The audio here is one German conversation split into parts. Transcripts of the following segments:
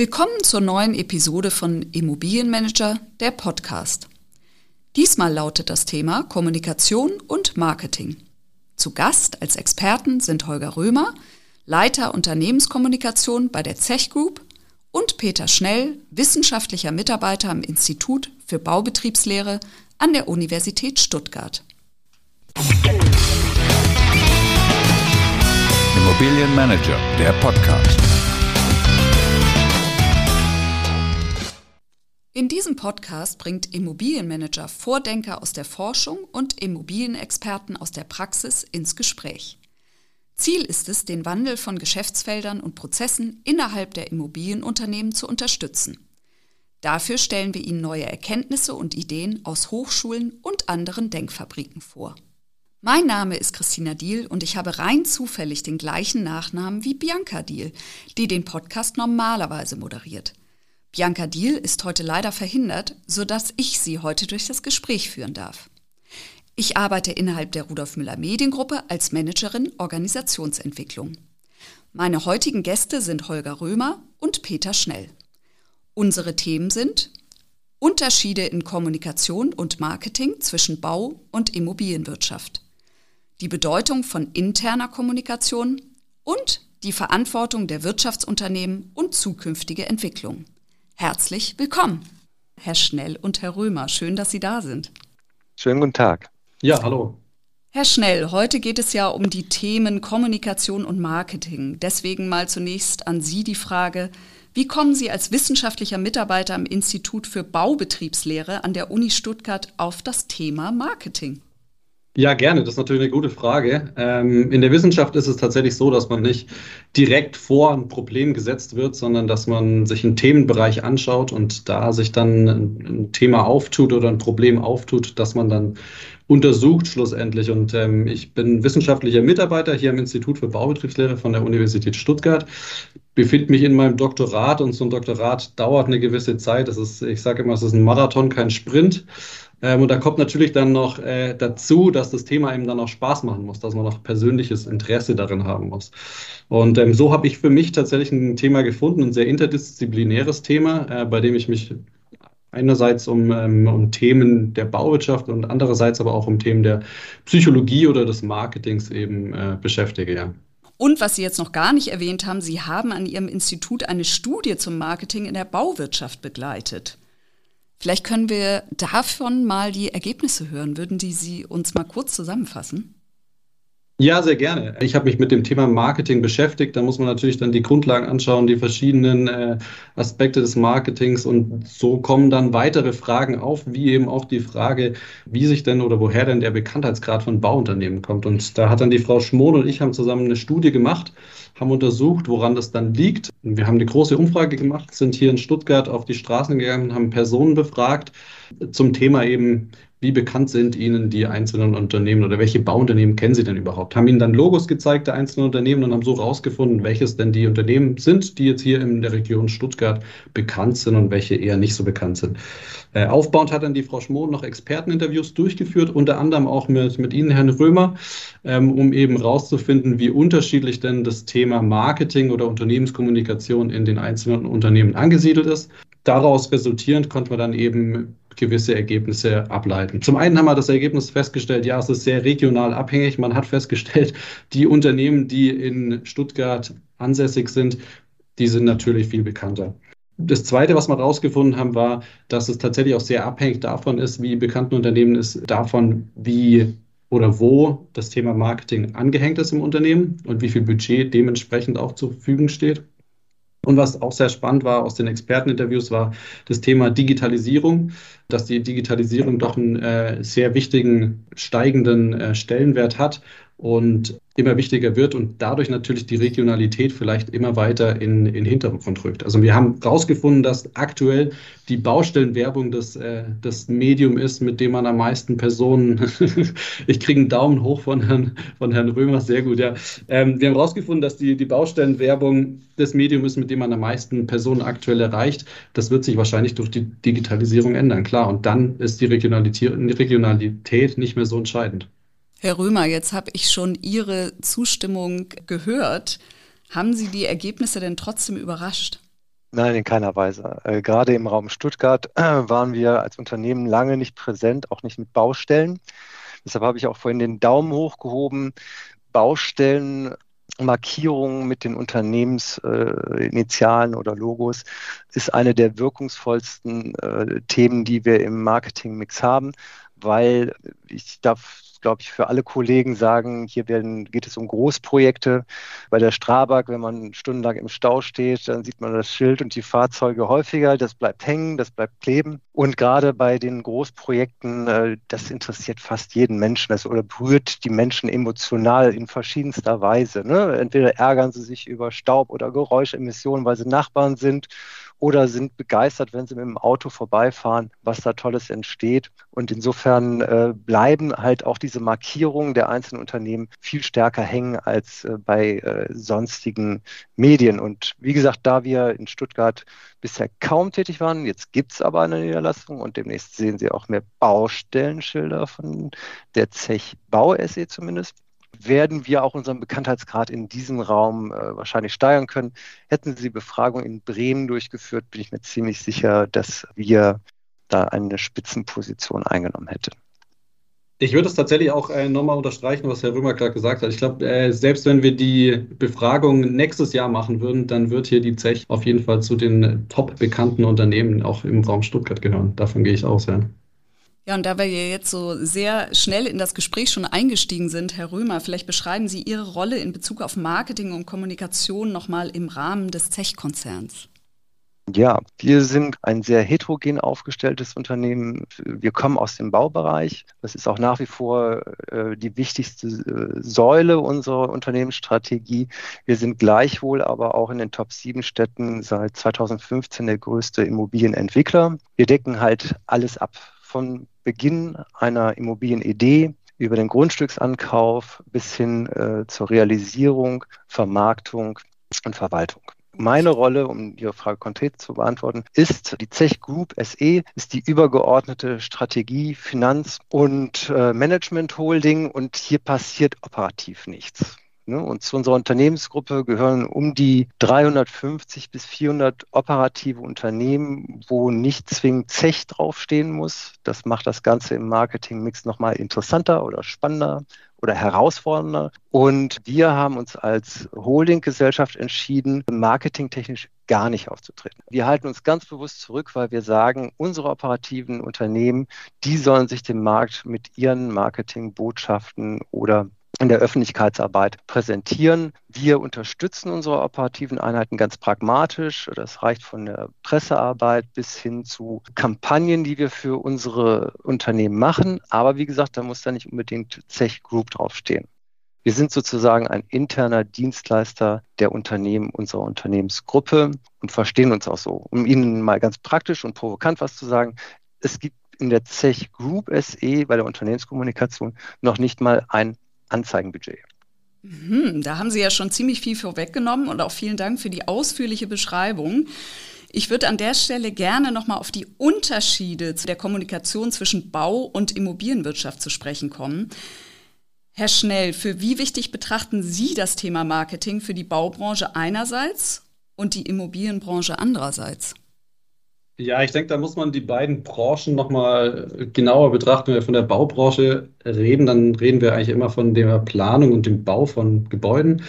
Willkommen zur neuen Episode von Immobilienmanager, der Podcast. Diesmal lautet das Thema Kommunikation und Marketing. Zu Gast als Experten sind Holger Römer, Leiter Unternehmenskommunikation bei der Zech Group und Peter Schnell, wissenschaftlicher Mitarbeiter am Institut für Baubetriebslehre an der Universität Stuttgart. Immobilienmanager, der Podcast. In diesem Podcast bringt Immobilienmanager Vordenker aus der Forschung und Immobilienexperten aus der Praxis ins Gespräch. Ziel ist es, den Wandel von Geschäftsfeldern und Prozessen innerhalb der Immobilienunternehmen zu unterstützen. Dafür stellen wir Ihnen neue Erkenntnisse und Ideen aus Hochschulen und anderen Denkfabriken vor. Mein Name ist Christina Diel und ich habe rein zufällig den gleichen Nachnamen wie Bianca Diel, die den Podcast normalerweise moderiert. Bianca Diel ist heute leider verhindert, sodass ich sie heute durch das Gespräch führen darf. Ich arbeite innerhalb der Rudolf Müller Mediengruppe als Managerin Organisationsentwicklung. Meine heutigen Gäste sind Holger Römer und Peter Schnell. Unsere Themen sind Unterschiede in Kommunikation und Marketing zwischen Bau- und Immobilienwirtschaft, die Bedeutung von interner Kommunikation und die Verantwortung der Wirtschaftsunternehmen und zukünftige Entwicklung. Herzlich willkommen, Herr Schnell und Herr Römer. Schön, dass Sie da sind. Schönen guten Tag. Ja, hallo. Herr Schnell, heute geht es ja um die Themen Kommunikation und Marketing. Deswegen mal zunächst an Sie die Frage, wie kommen Sie als wissenschaftlicher Mitarbeiter am Institut für Baubetriebslehre an der Uni Stuttgart auf das Thema Marketing? Ja, gerne. Das ist natürlich eine gute Frage. Ähm, in der Wissenschaft ist es tatsächlich so, dass man nicht direkt vor ein Problem gesetzt wird, sondern dass man sich einen Themenbereich anschaut und da sich dann ein Thema auftut oder ein Problem auftut, dass man dann untersucht schlussendlich. Und ähm, ich bin wissenschaftlicher Mitarbeiter hier am Institut für Baubetriebslehre von der Universität Stuttgart, befinde mich in meinem Doktorat und so ein Doktorat dauert eine gewisse Zeit. Das ist, ich sage immer, es ist ein Marathon, kein Sprint. Ähm, und da kommt natürlich dann noch äh, dazu, dass das Thema eben dann auch Spaß machen muss, dass man auch persönliches Interesse darin haben muss. Und ähm, so habe ich für mich tatsächlich ein Thema gefunden, ein sehr interdisziplinäres Thema, äh, bei dem ich mich einerseits um, ähm, um Themen der Bauwirtschaft und andererseits aber auch um Themen der Psychologie oder des Marketings eben äh, beschäftige. Ja. Und was Sie jetzt noch gar nicht erwähnt haben, Sie haben an Ihrem Institut eine Studie zum Marketing in der Bauwirtschaft begleitet. Vielleicht können wir davon mal die Ergebnisse hören. Würden die Sie uns mal kurz zusammenfassen? Ja, sehr gerne. Ich habe mich mit dem Thema Marketing beschäftigt. Da muss man natürlich dann die Grundlagen anschauen, die verschiedenen äh, Aspekte des Marketings und so kommen dann weitere Fragen auf, wie eben auch die Frage, wie sich denn oder woher denn der Bekanntheitsgrad von Bauunternehmen kommt. Und da hat dann die Frau Schmohn und ich haben zusammen eine Studie gemacht, haben untersucht, woran das dann liegt. Wir haben eine große Umfrage gemacht, sind hier in Stuttgart auf die Straßen gegangen, haben Personen befragt zum Thema eben, wie bekannt sind Ihnen die einzelnen Unternehmen oder welche Bauunternehmen kennen Sie denn überhaupt? Haben Ihnen dann Logos gezeigt der einzelnen Unternehmen und haben so herausgefunden, welches denn die Unternehmen sind, die jetzt hier in der Region Stuttgart bekannt sind und welche eher nicht so bekannt sind. Äh, aufbauend hat dann die Frau Schmohn noch Experteninterviews durchgeführt, unter anderem auch mit, mit Ihnen, Herrn Römer, ähm, um eben herauszufinden, wie unterschiedlich denn das Thema Marketing oder Unternehmenskommunikation in den einzelnen Unternehmen angesiedelt ist. Daraus resultierend konnte man dann eben gewisse Ergebnisse ableiten. Zum einen haben wir das Ergebnis festgestellt, ja, es ist sehr regional abhängig. Man hat festgestellt, die Unternehmen, die in Stuttgart ansässig sind, die sind natürlich viel bekannter. Das Zweite, was wir herausgefunden haben, war, dass es tatsächlich auch sehr abhängig davon ist, wie bekannt ein Unternehmen ist, davon, wie oder wo das Thema Marketing angehängt ist im Unternehmen und wie viel Budget dementsprechend auch zur Verfügung steht. Und was auch sehr spannend war aus den Experteninterviews, war das Thema Digitalisierung, dass die Digitalisierung doch einen äh, sehr wichtigen steigenden äh, Stellenwert hat und immer wichtiger wird und dadurch natürlich die Regionalität vielleicht immer weiter in, in Hintergrund rückt. Also wir haben herausgefunden, dass aktuell die Baustellenwerbung das, äh, das Medium ist, mit dem man am meisten Personen, ich kriege einen Daumen hoch von Herrn, von Herrn Römer, sehr gut, ja. Ähm, wir haben herausgefunden, dass die, die Baustellenwerbung das Medium ist, mit dem man am meisten Personen aktuell erreicht. Das wird sich wahrscheinlich durch die Digitalisierung ändern, klar. Und dann ist die Regionalität, die Regionalität nicht mehr so entscheidend. Herr Römer, jetzt habe ich schon Ihre Zustimmung gehört. Haben Sie die Ergebnisse denn trotzdem überrascht? Nein, in keiner Weise. Äh, gerade im Raum Stuttgart äh, waren wir als Unternehmen lange nicht präsent, auch nicht mit Baustellen. Deshalb habe ich auch vorhin den Daumen hochgehoben. Baustellen Markierungen mit den Unternehmensinitialen äh, oder Logos ist eine der wirkungsvollsten äh, Themen, die wir im Marketingmix haben, weil ich darf glaube ich, für alle Kollegen sagen, hier werden, geht es um Großprojekte. Bei der Strabag, wenn man stundenlang im Stau steht, dann sieht man das Schild und die Fahrzeuge häufiger. Das bleibt hängen, das bleibt kleben. Und gerade bei den Großprojekten, äh, das interessiert fast jeden Menschen das, oder berührt die Menschen emotional in verschiedenster Weise. Ne? Entweder ärgern sie sich über Staub oder Geräuschemissionen, weil sie Nachbarn sind oder sind begeistert, wenn sie mit dem Auto vorbeifahren, was da Tolles entsteht. Und insofern äh, bleiben halt auch diese Markierungen der einzelnen Unternehmen viel stärker hängen als äh, bei äh, sonstigen Medien. Und wie gesagt, da wir in Stuttgart bisher kaum tätig waren, jetzt gibt es aber eine Niederlassung und demnächst sehen Sie auch mehr Baustellenschilder von der Zech Bau SE zumindest werden wir auch unseren Bekanntheitsgrad in diesem Raum äh, wahrscheinlich steigern können. Hätten Sie die Befragung in Bremen durchgeführt, bin ich mir ziemlich sicher, dass wir da eine Spitzenposition eingenommen hätten. Ich würde es tatsächlich auch äh, nochmal unterstreichen, was Herr Römer gerade gesagt hat. Ich glaube, äh, selbst wenn wir die Befragung nächstes Jahr machen würden, dann wird hier die Zech auf jeden Fall zu den top bekannten Unternehmen auch im Raum Stuttgart gehören. Davon gehe ich aus, ja. Ja, und da wir jetzt so sehr schnell in das Gespräch schon eingestiegen sind, Herr Römer, vielleicht beschreiben Sie Ihre Rolle in Bezug auf Marketing und Kommunikation nochmal im Rahmen des Zech-Konzerns. Ja, wir sind ein sehr heterogen aufgestelltes Unternehmen. Wir kommen aus dem Baubereich. Das ist auch nach wie vor äh, die wichtigste äh, Säule unserer Unternehmensstrategie. Wir sind gleichwohl aber auch in den Top 7 Städten seit 2015 der größte Immobilienentwickler. Wir decken halt alles ab von Beginn einer Immobilienidee über den Grundstücksankauf bis hin äh, zur Realisierung, Vermarktung und Verwaltung. Meine Rolle, um Ihre Frage konkret zu beantworten, ist die Zech Group SE, ist die übergeordnete Strategie, Finanz- und äh, Management Holding und hier passiert operativ nichts. Ne? Und zu unserer Unternehmensgruppe gehören um die 350 bis 400 operative Unternehmen, wo nicht zwingend Zech draufstehen muss. Das macht das Ganze im Marketingmix nochmal interessanter oder spannender oder herausfordernder. Und wir haben uns als Holdinggesellschaft entschieden, marketingtechnisch gar nicht aufzutreten. Wir halten uns ganz bewusst zurück, weil wir sagen, unsere operativen Unternehmen, die sollen sich dem Markt mit ihren Marketingbotschaften oder in der Öffentlichkeitsarbeit präsentieren. Wir unterstützen unsere operativen Einheiten ganz pragmatisch. Das reicht von der Pressearbeit bis hin zu Kampagnen, die wir für unsere Unternehmen machen. Aber wie gesagt, da muss da nicht unbedingt Zech Group draufstehen. Wir sind sozusagen ein interner Dienstleister der Unternehmen unserer Unternehmensgruppe und verstehen uns auch so. Um Ihnen mal ganz praktisch und provokant was zu sagen, es gibt in der Zech Group SE bei der Unternehmenskommunikation noch nicht mal ein Anzeigenbudget. Mhm, da haben Sie ja schon ziemlich viel vorweggenommen und auch vielen Dank für die ausführliche Beschreibung. Ich würde an der Stelle gerne nochmal auf die Unterschiede zu der Kommunikation zwischen Bau- und Immobilienwirtschaft zu sprechen kommen. Herr Schnell, für wie wichtig betrachten Sie das Thema Marketing für die Baubranche einerseits und die Immobilienbranche andererseits? Ja, ich denke, da muss man die beiden Branchen nochmal genauer betrachten. Wenn wir von der Baubranche reden, dann reden wir eigentlich immer von der Planung und dem Bau von Gebäuden.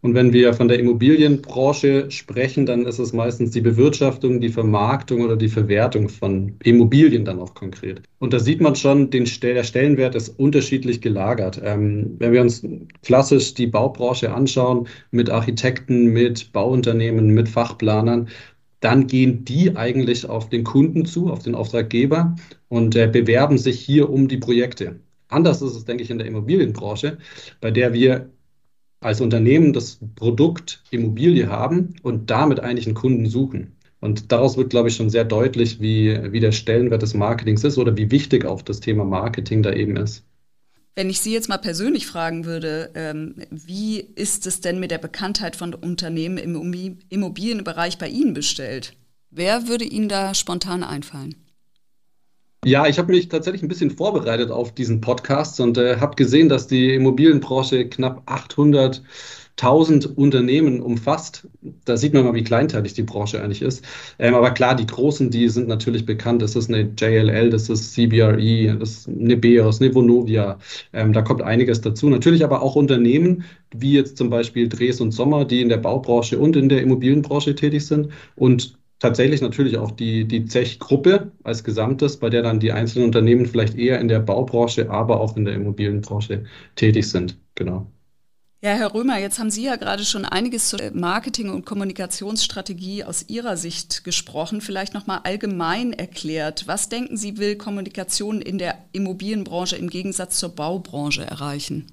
Und wenn wir von der Immobilienbranche sprechen, dann ist es meistens die Bewirtschaftung, die Vermarktung oder die Verwertung von Immobilien dann auch konkret. Und da sieht man schon, den, der Stellenwert ist unterschiedlich gelagert. Ähm, wenn wir uns klassisch die Baubranche anschauen, mit Architekten, mit Bauunternehmen, mit Fachplanern, dann gehen die eigentlich auf den Kunden zu, auf den Auftraggeber und äh, bewerben sich hier um die Projekte. Anders ist es, denke ich, in der Immobilienbranche, bei der wir als Unternehmen das Produkt Immobilie haben und damit eigentlich einen Kunden suchen. Und daraus wird, glaube ich, schon sehr deutlich, wie, wie der Stellenwert des Marketings ist oder wie wichtig auch das Thema Marketing da eben ist. Wenn ich Sie jetzt mal persönlich fragen würde, ähm, wie ist es denn mit der Bekanntheit von Unternehmen im Immobilienbereich bei Ihnen bestellt? Wer würde Ihnen da spontan einfallen? Ja, ich habe mich tatsächlich ein bisschen vorbereitet auf diesen Podcast und äh, habe gesehen, dass die Immobilienbranche knapp 800 1000 Unternehmen umfasst. Da sieht man mal, wie kleinteilig die Branche eigentlich ist. Ähm, aber klar, die großen, die sind natürlich bekannt. Das ist eine JLL, das ist CBRE, das ist eine Beos, eine Vonovia. Ähm, da kommt einiges dazu. Natürlich aber auch Unternehmen, wie jetzt zum Beispiel Dres und Sommer, die in der Baubranche und in der Immobilienbranche tätig sind. Und tatsächlich natürlich auch die, die Zech-Gruppe als Gesamtes, bei der dann die einzelnen Unternehmen vielleicht eher in der Baubranche, aber auch in der Immobilienbranche tätig sind. Genau. Ja, Herr Römer, jetzt haben Sie ja gerade schon einiges zur Marketing- und Kommunikationsstrategie aus Ihrer Sicht gesprochen. Vielleicht nochmal allgemein erklärt. Was denken Sie, will Kommunikation in der Immobilienbranche im Gegensatz zur Baubranche erreichen?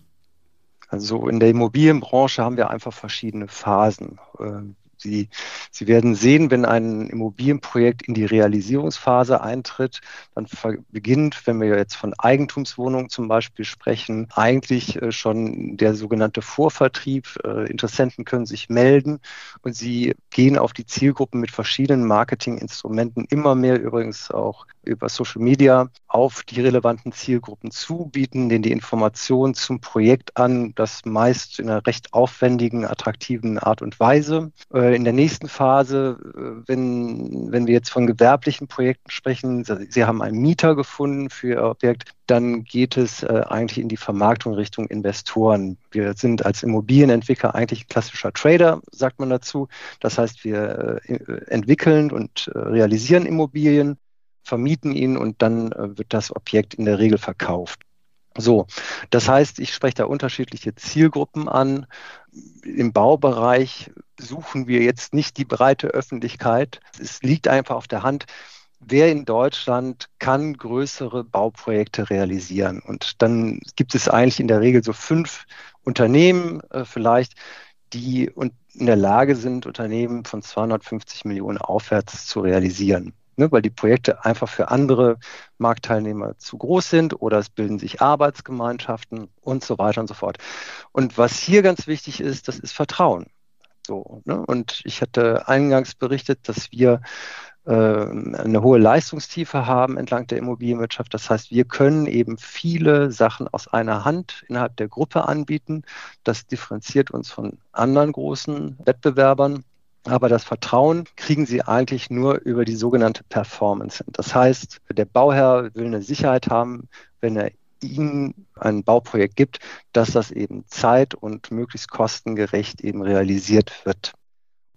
Also in der Immobilienbranche haben wir einfach verschiedene Phasen. Sie, Sie werden sehen, wenn ein Immobilienprojekt in die Realisierungsphase eintritt, dann beginnt, wenn wir jetzt von Eigentumswohnungen zum Beispiel sprechen, eigentlich äh, schon der sogenannte Vorvertrieb. Äh, Interessenten können sich melden und sie gehen auf die Zielgruppen mit verschiedenen Marketinginstrumenten, immer mehr übrigens auch über Social Media, auf die relevanten Zielgruppen zu, bieten denen die Informationen zum Projekt an, das meist in einer recht aufwendigen, attraktiven Art und Weise. Äh, äh, in der nächsten Phase, äh, wenn, wenn wir jetzt von gewerblichen Projekten sprechen, Sie haben einen Mieter gefunden für Ihr Objekt, dann geht es äh, eigentlich in die Vermarktung Richtung Investoren. Wir sind als Immobilienentwickler eigentlich klassischer Trader, sagt man dazu. Das heißt, wir entwickeln und realisieren Immobilien, vermieten ihn und dann wird das Objekt in der Regel verkauft. So, das heißt, ich spreche da unterschiedliche Zielgruppen an. Im Baubereich suchen wir jetzt nicht die breite Öffentlichkeit. Es liegt einfach auf der Hand, wer in Deutschland kann größere Bauprojekte realisieren. Und dann gibt es eigentlich in der Regel so fünf Unternehmen äh, vielleicht, die in der Lage sind, Unternehmen von 250 Millionen aufwärts zu realisieren ne, weil die Projekte einfach für andere Marktteilnehmer zu groß sind oder es bilden sich Arbeitsgemeinschaften und so weiter und so fort. Und was hier ganz wichtig ist, das ist Vertrauen. So, ne? Und ich hatte eingangs berichtet, dass wir äh, eine hohe Leistungstiefe haben entlang der Immobilienwirtschaft. Das heißt, wir können eben viele Sachen aus einer Hand innerhalb der Gruppe anbieten. Das differenziert uns von anderen großen Wettbewerbern. Aber das Vertrauen kriegen sie eigentlich nur über die sogenannte Performance. Das heißt, der Bauherr will eine Sicherheit haben, wenn er Ihnen ein Bauprojekt gibt, dass das eben zeit- und möglichst kostengerecht eben realisiert wird.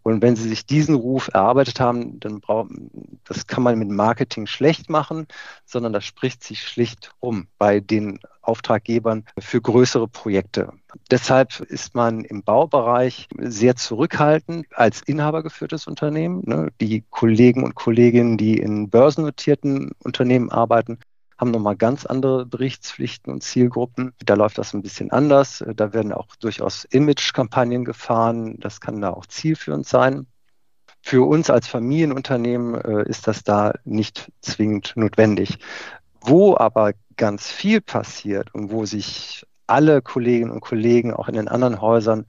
Und wenn Sie sich diesen Ruf erarbeitet haben, dann brauchen, das kann man mit Marketing schlecht machen, sondern das spricht sich schlicht um bei den Auftraggebern für größere Projekte. Deshalb ist man im Baubereich sehr zurückhaltend als inhabergeführtes Unternehmen. Ne? Die Kollegen und Kolleginnen, die in börsennotierten Unternehmen arbeiten, haben nochmal ganz andere Berichtspflichten und Zielgruppen. Da läuft das ein bisschen anders. Da werden auch durchaus Image-Kampagnen gefahren. Das kann da auch zielführend sein. Für uns als Familienunternehmen äh, ist das da nicht zwingend notwendig. Wo aber ganz viel passiert und wo sich alle Kolleginnen und Kollegen auch in den anderen Häusern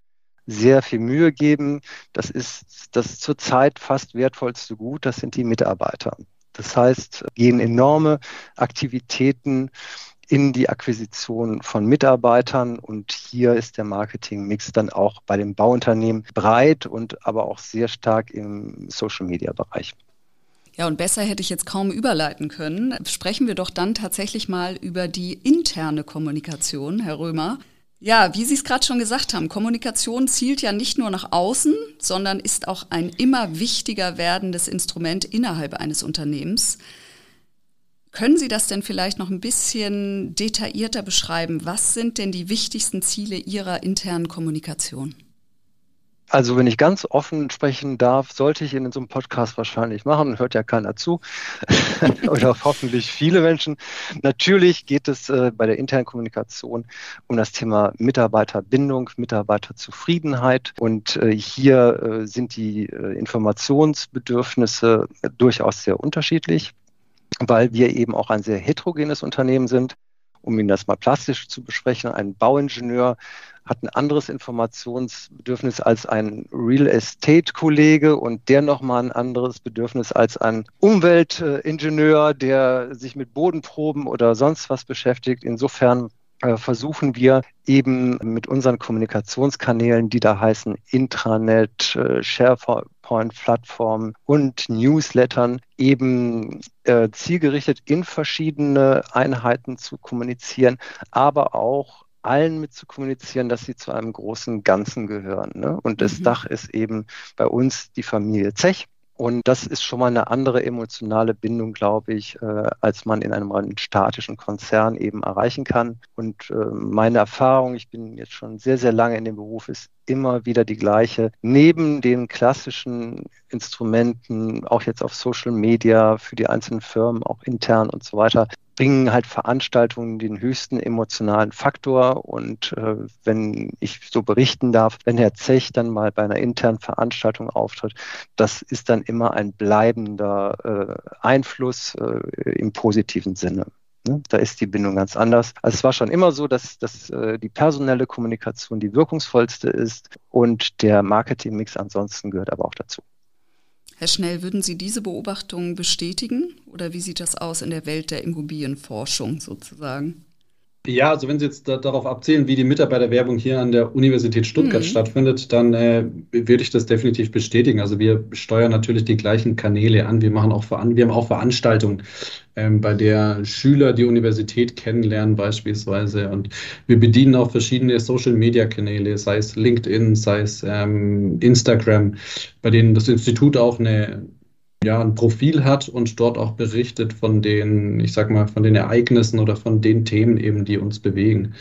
sehr viel Mühe geben, das ist das zurzeit fast wertvollste Gut, das sind die Mitarbeiter. Das heißt, gehen enorme Aktivitäten in die Akquisition von Mitarbeitern und hier ist der Marketingmix dann auch bei den Bauunternehmen breit und aber auch sehr stark im Social-Media-Bereich. Ja, und besser hätte ich jetzt kaum überleiten können. Sprechen wir doch dann tatsächlich mal über die interne Kommunikation, Herr Römer. Ja, wie Sie es gerade schon gesagt haben, Kommunikation zielt ja nicht nur nach außen, sondern ist auch ein immer wichtiger werdendes Instrument innerhalb eines Unternehmens. Können Sie das denn vielleicht noch ein bisschen detaillierter beschreiben? Was sind denn die wichtigsten Ziele Ihrer internen Kommunikation? Also wenn ich ganz offen sprechen darf, sollte ich in so einem Podcast wahrscheinlich machen, hört ja keiner zu. Oder hoffentlich viele Menschen. Natürlich geht es äh, bei der internen Kommunikation um das Thema Mitarbeiterbindung, Mitarbeiterzufriedenheit. Und äh, hier äh, sind die äh, Informationsbedürfnisse durchaus sehr unterschiedlich, weil wir eben auch ein sehr heterogenes Unternehmen sind um Ihnen das mal plastisch zu besprechen, ein Bauingenieur hat ein anderes Informationsbedürfnis als ein Real Estate-Kollege und der nochmal ein anderes Bedürfnis als ein Umweltingenieur, der sich mit Bodenproben oder sonst was beschäftigt. Insofern versuchen wir eben mit unseren Kommunikationskanälen, die da heißen Intranet, äh, SharePoint-Plattformen und Newslettern, eben äh, zielgerichtet in verschiedene Einheiten zu kommunizieren, aber auch allen mit zu kommunizieren, dass sie zu einem großen Ganzen gehören. Ne? Und das mhm. Dach ist eben bei uns die Familie Zech. Und das ist schon mal eine andere emotionale Bindung, glaube ich, äh, als man in einem statischen Konzern eben erreichen kann. Und äh, meine Erfahrung, ich bin jetzt schon sehr, sehr lange in dem Beruf, ist immer wieder die gleiche. Neben den klassischen Instrumenten, auch jetzt auf Social Media für die einzelnen Firmen, auch intern und so weiter, bringen halt Veranstaltungen den höchsten emotionalen Faktor. Und äh, wenn ich so berichten darf, wenn Herr Zech dann mal bei einer internen Veranstaltung auftritt, das ist dann immer ein bleibender äh, Einfluss äh, im positiven Sinne. Ne? Da ist die Bindung ganz anders. Also es war schon immer so, dass, dass äh, die personelle Kommunikation die wirkungsvollste ist und der Marketingmix ansonsten gehört aber auch dazu. Herr Schnell, würden Sie diese Beobachtung bestätigen oder wie sieht das aus in der Welt der Immobilienforschung sozusagen? Ja, also wenn Sie jetzt da, darauf abzählen, wie die Mitarbeiterwerbung hier an der Universität Stuttgart mhm. stattfindet, dann äh, würde ich das definitiv bestätigen. Also wir steuern natürlich die gleichen Kanäle an. Wir machen auch Veran wir haben auch Veranstaltungen, ähm, bei der Schüler die Universität kennenlernen beispielsweise. Und wir bedienen auch verschiedene Social-Media-Kanäle, sei es LinkedIn, sei es ähm, Instagram, bei denen das Institut auch eine ja, ein Profil hat und dort auch berichtet von den, ich sag mal, von den Ereignissen oder von den Themen eben, die uns bewegen.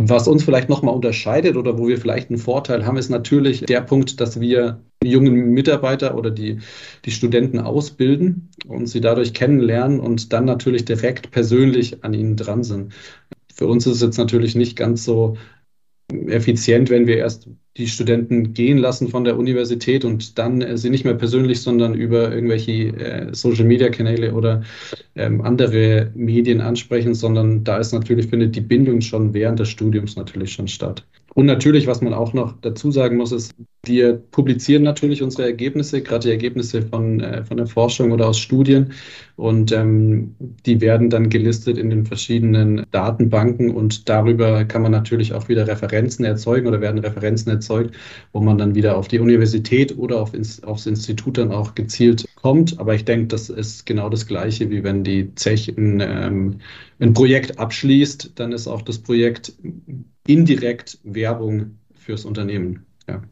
Was uns vielleicht nochmal unterscheidet oder wo wir vielleicht einen Vorteil haben, ist natürlich der Punkt, dass wir jungen Mitarbeiter oder die, die Studenten ausbilden und sie dadurch kennenlernen und dann natürlich direkt persönlich an ihnen dran sind. Für uns ist es jetzt natürlich nicht ganz so effizient, wenn wir erst die Studenten gehen lassen von der Universität und dann äh, sie nicht mehr persönlich, sondern über irgendwelche äh, Social-Media-Kanäle oder ähm, andere Medien ansprechen, sondern da ist natürlich, findet die Bindung schon während des Studiums natürlich schon statt. Und natürlich, was man auch noch dazu sagen muss, ist, wir publizieren natürlich unsere Ergebnisse, gerade die Ergebnisse von, äh, von der Forschung oder aus Studien. Und ähm, die werden dann gelistet in den verschiedenen Datenbanken. Und darüber kann man natürlich auch wieder Referenzen erzeugen oder werden Referenzen erzeugt, wo man dann wieder auf die Universität oder auf ins, aufs Institut dann auch gezielt kommt. Aber ich denke, das ist genau das Gleiche, wie wenn die Zech ein, ähm, ein Projekt abschließt, dann ist auch das Projekt indirekt Werbung fürs Unternehmen. Ja.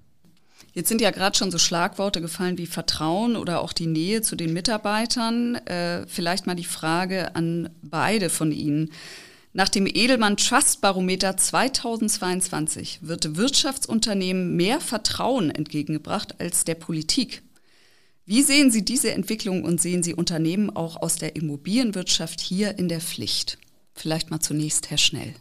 Jetzt sind ja gerade schon so Schlagworte gefallen wie Vertrauen oder auch die Nähe zu den Mitarbeitern. Äh, vielleicht mal die Frage an beide von Ihnen. Nach dem Edelmann Trust Barometer 2022 wird Wirtschaftsunternehmen mehr Vertrauen entgegengebracht als der Politik. Wie sehen Sie diese Entwicklung und sehen Sie Unternehmen auch aus der Immobilienwirtschaft hier in der Pflicht? Vielleicht mal zunächst Herr Schnell.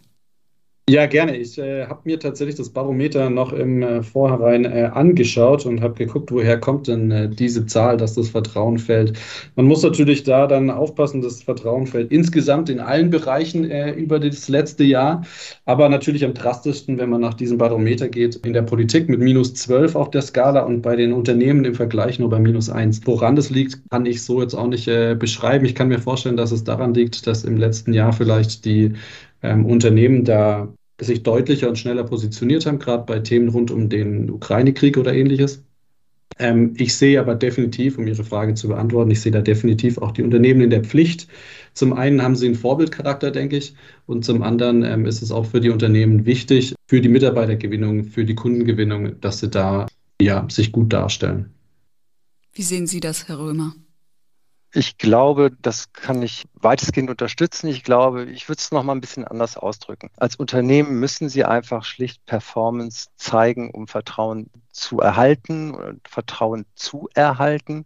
Ja, gerne. Ich äh, habe mir tatsächlich das Barometer noch im äh, Vorhinein äh, angeschaut und habe geguckt, woher kommt denn äh, diese Zahl, dass das Vertrauen fällt. Man muss natürlich da dann aufpassen, dass das Vertrauen fällt insgesamt in allen Bereichen äh, über das letzte Jahr, aber natürlich am drastischsten, wenn man nach diesem Barometer geht, in der Politik mit minus 12 auf der Skala und bei den Unternehmen im Vergleich nur bei minus 1. Woran das liegt, kann ich so jetzt auch nicht äh, beschreiben. Ich kann mir vorstellen, dass es daran liegt, dass im letzten Jahr vielleicht die ähm, Unternehmen da sich deutlicher und schneller positioniert haben, gerade bei Themen rund um den Ukraine-Krieg oder ähnliches. Ähm, ich sehe aber definitiv, um Ihre Frage zu beantworten, ich sehe da definitiv auch die Unternehmen in der Pflicht. Zum einen haben sie einen Vorbildcharakter, denke ich, und zum anderen ähm, ist es auch für die Unternehmen wichtig, für die Mitarbeitergewinnung, für die Kundengewinnung, dass sie da ja, sich gut darstellen. Wie sehen Sie das, Herr Römer? Ich glaube, das kann ich weitestgehend unterstützen. Ich glaube, ich würde es noch mal ein bisschen anders ausdrücken. Als Unternehmen müssen Sie einfach schlicht Performance zeigen, um Vertrauen zu erhalten und Vertrauen zu erhalten.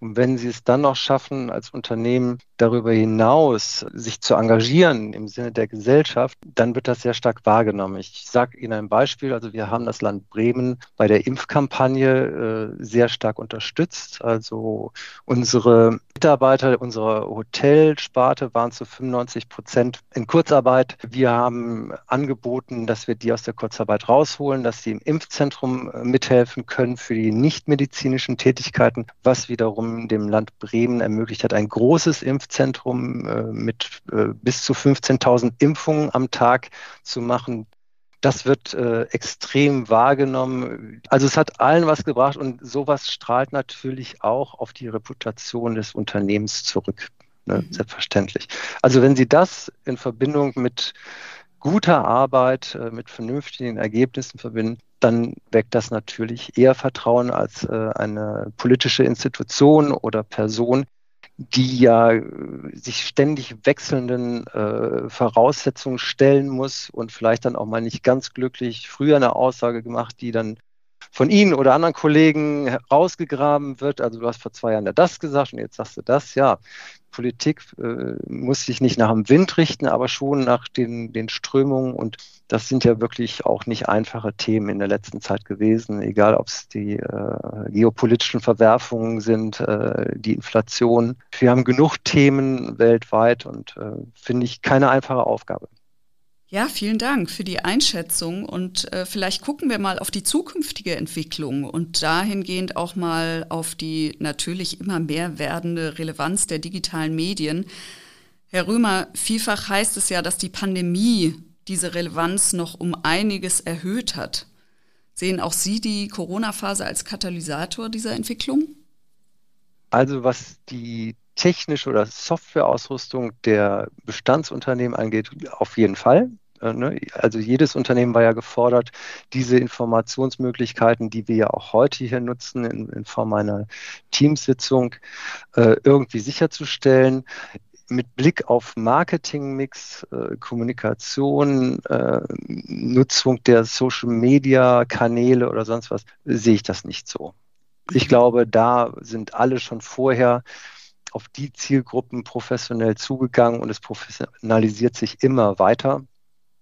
Und wenn Sie es dann noch schaffen, als Unternehmen darüber hinaus sich zu engagieren im Sinne der Gesellschaft, dann wird das sehr stark wahrgenommen. Ich sage Ihnen ein Beispiel. Also wir haben das Land Bremen bei der Impfkampagne äh, sehr stark unterstützt. Also unsere Mitarbeiter unserer Hotelsparte waren zu 95 Prozent in Kurzarbeit. Wir haben angeboten, dass wir die aus der Kurzarbeit rausholen, dass sie im Impfzentrum äh, mithelfen können für die nichtmedizinischen Tätigkeiten, was wiederum dem Land Bremen ermöglicht hat, ein großes Impfzentrum äh, mit äh, bis zu 15.000 Impfungen am Tag zu machen. Das wird äh, extrem wahrgenommen. Also es hat allen was gebracht und sowas strahlt natürlich auch auf die Reputation des Unternehmens zurück. Ne? Mhm. Selbstverständlich. Also wenn Sie das in Verbindung mit guter Arbeit, äh, mit vernünftigen Ergebnissen verbinden, dann weckt das natürlich eher Vertrauen als äh, eine politische Institution oder Person, die ja äh, sich ständig wechselnden äh, Voraussetzungen stellen muss und vielleicht dann auch mal nicht ganz glücklich früher eine Aussage gemacht, die dann von Ihnen oder anderen Kollegen herausgegraben wird. Also du hast vor zwei Jahren ja das gesagt und jetzt sagst du das. Ja, Politik äh, muss sich nicht nach dem Wind richten, aber schon nach den, den Strömungen. Und das sind ja wirklich auch nicht einfache Themen in der letzten Zeit gewesen, egal ob es die äh, geopolitischen Verwerfungen sind, äh, die Inflation. Wir haben genug Themen weltweit und äh, finde ich keine einfache Aufgabe. Ja, vielen Dank für die Einschätzung und äh, vielleicht gucken wir mal auf die zukünftige Entwicklung und dahingehend auch mal auf die natürlich immer mehr werdende Relevanz der digitalen Medien. Herr Römer, vielfach heißt es ja, dass die Pandemie diese Relevanz noch um einiges erhöht hat. Sehen auch Sie die Corona-Phase als Katalysator dieser Entwicklung? Also was die technische oder Softwareausrüstung der Bestandsunternehmen angeht, auf jeden Fall. Äh, ne? Also jedes Unternehmen war ja gefordert, diese Informationsmöglichkeiten, die wir ja auch heute hier nutzen, in, in Form einer Teamsitzung, äh, irgendwie sicherzustellen mit Blick auf Marketingmix, äh, Kommunikation, äh, Nutzung der Social-Media-Kanäle oder sonst was, sehe ich das nicht so. Ich glaube, da sind alle schon vorher auf die Zielgruppen professionell zugegangen und es professionalisiert sich immer weiter.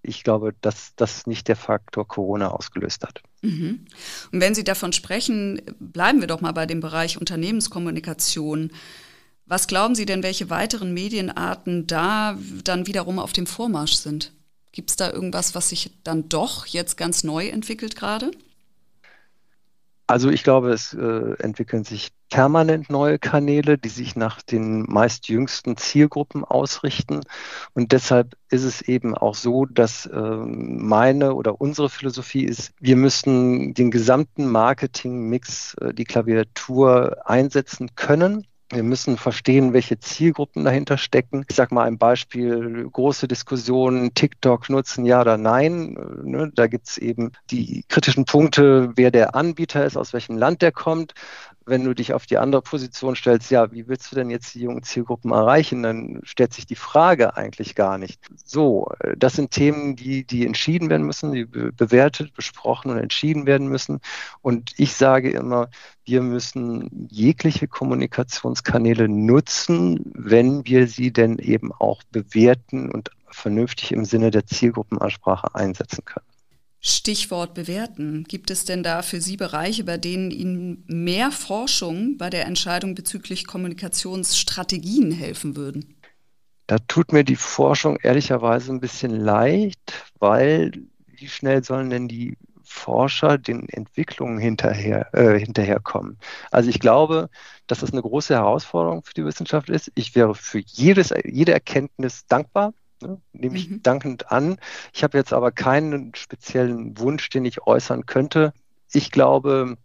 Ich glaube, dass das nicht der Faktor Corona ausgelöst hat. Mhm. Und wenn Sie davon sprechen, bleiben wir doch mal bei dem Bereich Unternehmenskommunikation. Was glauben Sie denn, welche weiteren Medienarten da dann wiederum auf dem Vormarsch sind? Gibt es da irgendwas, was sich dann doch jetzt ganz neu entwickelt gerade? Also ich glaube, es äh, entwickeln sich permanent neue Kanäle, die sich nach den meist jüngsten Zielgruppen ausrichten. Und deshalb ist es eben auch so, dass äh, meine oder unsere Philosophie ist, wir müssen den gesamten Marketingmix, äh, die Klaviatur einsetzen können wir müssen verstehen, welche Zielgruppen dahinter stecken. Ich sage mal ein Beispiel, große Diskussionen, TikTok nutzen, ja oder nein. Ne, da gibt es eben die kritischen Punkte, wer der Anbieter ist, aus welchem Land der kommt wenn du dich auf die andere Position stellst, ja, wie willst du denn jetzt die jungen Zielgruppen erreichen, dann stellt sich die Frage eigentlich gar nicht. So, das sind Themen, die, die entschieden werden müssen, die bewertet, besprochen und entschieden werden müssen. Und ich sage immer, wir müssen jegliche Kommunikationskanäle nutzen, wenn wir sie denn eben auch bewerten und vernünftig im Sinne der Zielgruppenansprache einsetzen können. Stichwort bewerten. Gibt es denn da für Sie Bereiche, bei denen Ihnen mehr Forschung bei der Entscheidung bezüglich Kommunikationsstrategien helfen würden? Da tut mir die Forschung ehrlicherweise ein bisschen leicht, weil wie schnell sollen denn die Forscher den Entwicklungen hinterher, äh, hinterherkommen? Also ich glaube, dass das eine große Herausforderung für die Wissenschaft ist. Ich wäre für jedes, jede Erkenntnis dankbar, Ne? Nehme ich mhm. dankend an. Ich habe jetzt aber keinen speziellen Wunsch, den ich äußern könnte. Ich glaube,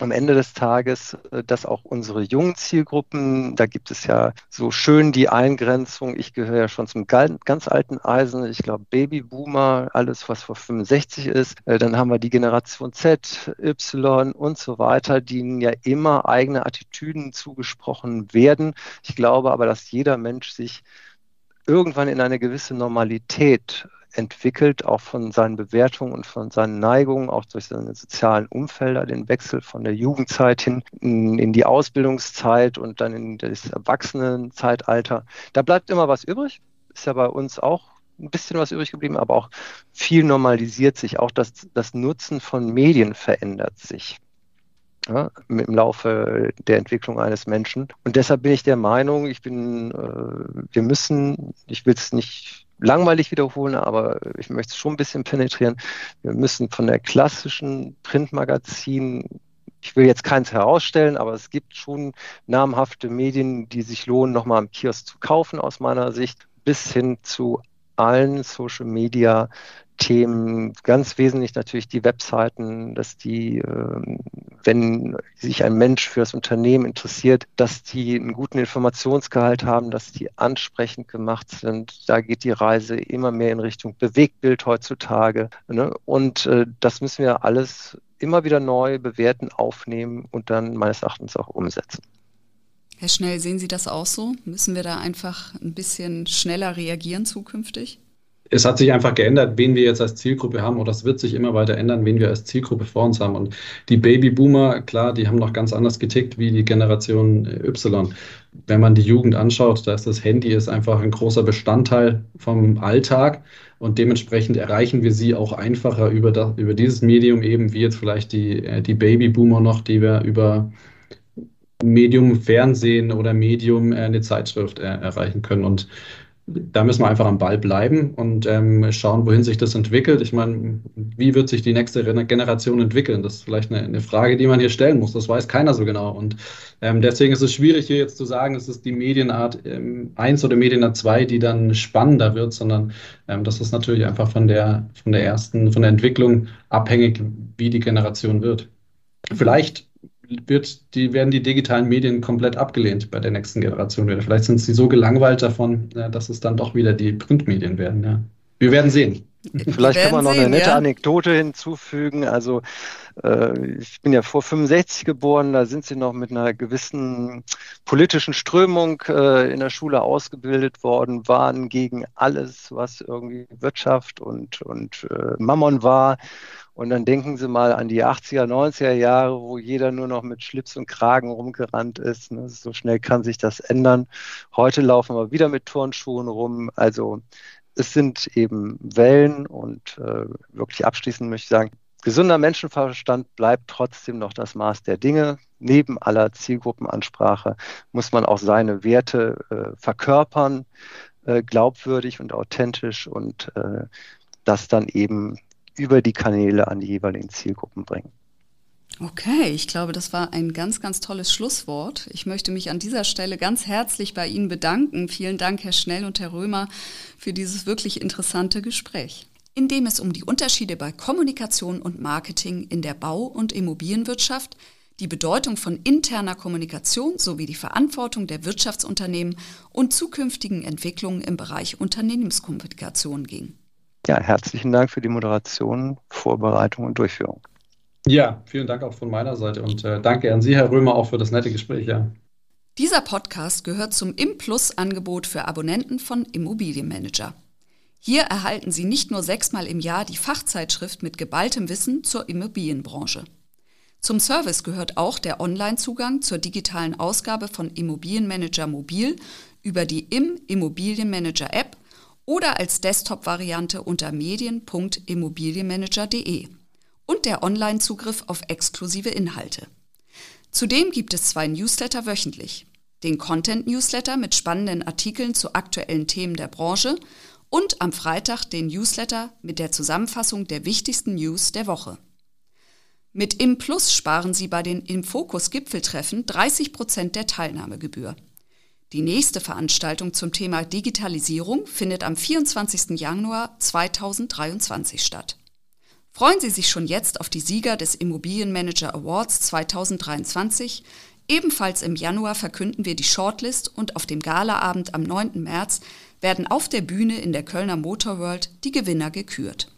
am Ende des Tages, äh, dass auch unsere jungen Zielgruppen, da gibt es ja so schön die Eingrenzung, ich gehöre ja schon zum ganz alten Eisen, ich glaube Babyboomer, alles was vor 65 ist, äh, dann haben wir die Generation Z, Y und so weiter, denen ja immer eigene Attitüden zugesprochen werden. Ich glaube aber, dass jeder Mensch sich irgendwann in eine gewisse Normalität entwickelt, auch von seinen Bewertungen und von seinen Neigungen, auch durch seine sozialen Umfelder, den Wechsel von der Jugendzeit hin in, die Ausbildungszeit und dann in das Erwachsenenzeitalter. Da bleibt immer was übrig. Ist ja bei uns auch ein bisschen was übrig geblieben, aber auch viel normalisiert sich. Auch das, das Nutzen von Medien verändert sich ja, im Laufe der Entwicklung eines Menschen. Und deshalb bin ich der Meinung, ich bin, äh, wir müssen, ich will es nicht langweilig wiederholen, aber ich möchte es schon ein bisschen penetrieren. Wir müssen von der klassischen Printmagazin ich will jetzt keins herausstellen, aber es gibt schon namhafte Medien, die sich lohnen, nochmal am Kiosk zu kaufen, aus meiner Sicht, bis hin zu allen Social Media Themen, ganz wesentlich natürlich die Webseiten, dass die, ähm, wenn sich ein Mensch für das Unternehmen interessiert, dass die einen guten Informationsgehalt haben, dass die ansprechend gemacht sind. Da geht die Reise immer mehr in Richtung Bewegtbild heutzutage. Ne? Und äh, das müssen wir alles immer wieder neu bewerten, aufnehmen und dann meines Erachtens auch umsetzen. Herr Schnell, sehen Sie das auch so? Müssen wir da einfach ein bisschen schneller reagieren zukünftig? Es hat sich einfach geändert, wen wir jetzt als Zielgruppe haben, oder es wird sich immer weiter ändern, wen wir als Zielgruppe vor uns haben. Und die Babyboomer, klar, die haben noch ganz anders getickt wie die Generation Y. Wenn man die Jugend anschaut, da ist das Handy ist einfach ein großer Bestandteil vom Alltag und dementsprechend erreichen wir sie auch einfacher über, das, über dieses Medium eben, wie jetzt vielleicht die, äh, die Babyboomer noch, die wir über Medium Fernsehen oder Medium äh, eine Zeitschrift äh, erreichen können. Und da müssen wir einfach am Ball bleiben und ähm, schauen, wohin sich das entwickelt. Ich meine, wie wird sich die nächste Generation entwickeln? Das ist vielleicht eine, eine Frage, die man hier stellen muss. Das weiß keiner so genau. Und ähm, deswegen ist es schwierig, hier jetzt zu sagen, es ist die Medienart ähm, 1 oder Medienart 2, die dann spannender wird, sondern ähm, das ist natürlich einfach von der, von der ersten, von der Entwicklung abhängig, wie die Generation wird. Vielleicht wird die, werden die digitalen Medien komplett abgelehnt bei der nächsten Generation wieder. Vielleicht sind sie so gelangweilt davon, dass es dann doch wieder die Printmedien werden. Ja. Wir werden sehen. Vielleicht kann man noch sehen, eine nette ja. Anekdote hinzufügen. Also äh, ich bin ja vor 65 geboren, da sind sie noch mit einer gewissen politischen Strömung äh, in der Schule ausgebildet worden, waren gegen alles, was irgendwie Wirtschaft und, und äh, Mammon war. Und dann denken Sie mal an die 80er, 90er Jahre, wo jeder nur noch mit Schlips und Kragen rumgerannt ist. Ne? So schnell kann sich das ändern. Heute laufen wir wieder mit Turnschuhen rum. Also es sind eben Wellen und äh, wirklich abschließend möchte ich sagen, gesunder Menschenverstand bleibt trotzdem noch das Maß der Dinge. Neben aller Zielgruppenansprache muss man auch seine Werte äh, verkörpern, äh, glaubwürdig und authentisch und äh, das dann eben über die Kanäle an die jeweiligen Zielgruppen bringen. Okay, ich glaube, das war ein ganz, ganz tolles Schlusswort. Ich möchte mich an dieser Stelle ganz herzlich bei Ihnen bedanken. Vielen Dank, Herr Schnell und Herr Römer, für dieses wirklich interessante Gespräch, in dem es um die Unterschiede bei Kommunikation und Marketing in der Bau- und Immobilienwirtschaft, die Bedeutung von interner Kommunikation sowie die Verantwortung der Wirtschaftsunternehmen und zukünftigen Entwicklungen im Bereich Unternehmenskommunikation ging. Ja, herzlichen Dank für die Moderation, Vorbereitung und Durchführung. Ja, vielen Dank auch von meiner Seite und äh, danke an Sie, Herr Römer, auch für das nette Gespräch. Ja. Dieser Podcast gehört zum Implus-Angebot für Abonnenten von Immobilienmanager. Hier erhalten Sie nicht nur sechsmal im Jahr die Fachzeitschrift mit geballtem Wissen zur Immobilienbranche. Zum Service gehört auch der Online-Zugang zur digitalen Ausgabe von Immobilienmanager Mobil über die Im Immobilienmanager App oder als Desktop-Variante unter medien.immobilienmanager.de und der Online-Zugriff auf exklusive Inhalte. Zudem gibt es zwei Newsletter wöchentlich. Den Content-Newsletter mit spannenden Artikeln zu aktuellen Themen der Branche und am Freitag den Newsletter mit der Zusammenfassung der wichtigsten News der Woche. Mit ImPlus sparen Sie bei den Infokus-Gipfeltreffen 30 Prozent der Teilnahmegebühr. Die nächste Veranstaltung zum Thema Digitalisierung findet am 24. Januar 2023 statt. Freuen Sie sich schon jetzt auf die Sieger des Immobilienmanager Awards 2023. Ebenfalls im Januar verkünden wir die Shortlist und auf dem Galaabend am 9. März werden auf der Bühne in der Kölner Motor World die Gewinner gekürt.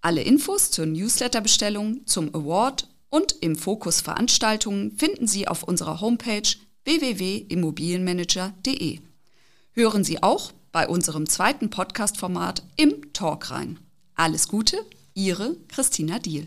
Alle Infos zur Newsletterbestellung, zum Award und im Fokus Veranstaltungen finden Sie auf unserer Homepage www.immobilienmanager.de. Hören Sie auch bei unserem zweiten Podcast-Format im Talk rein. Alles Gute, Ihre Christina Diel.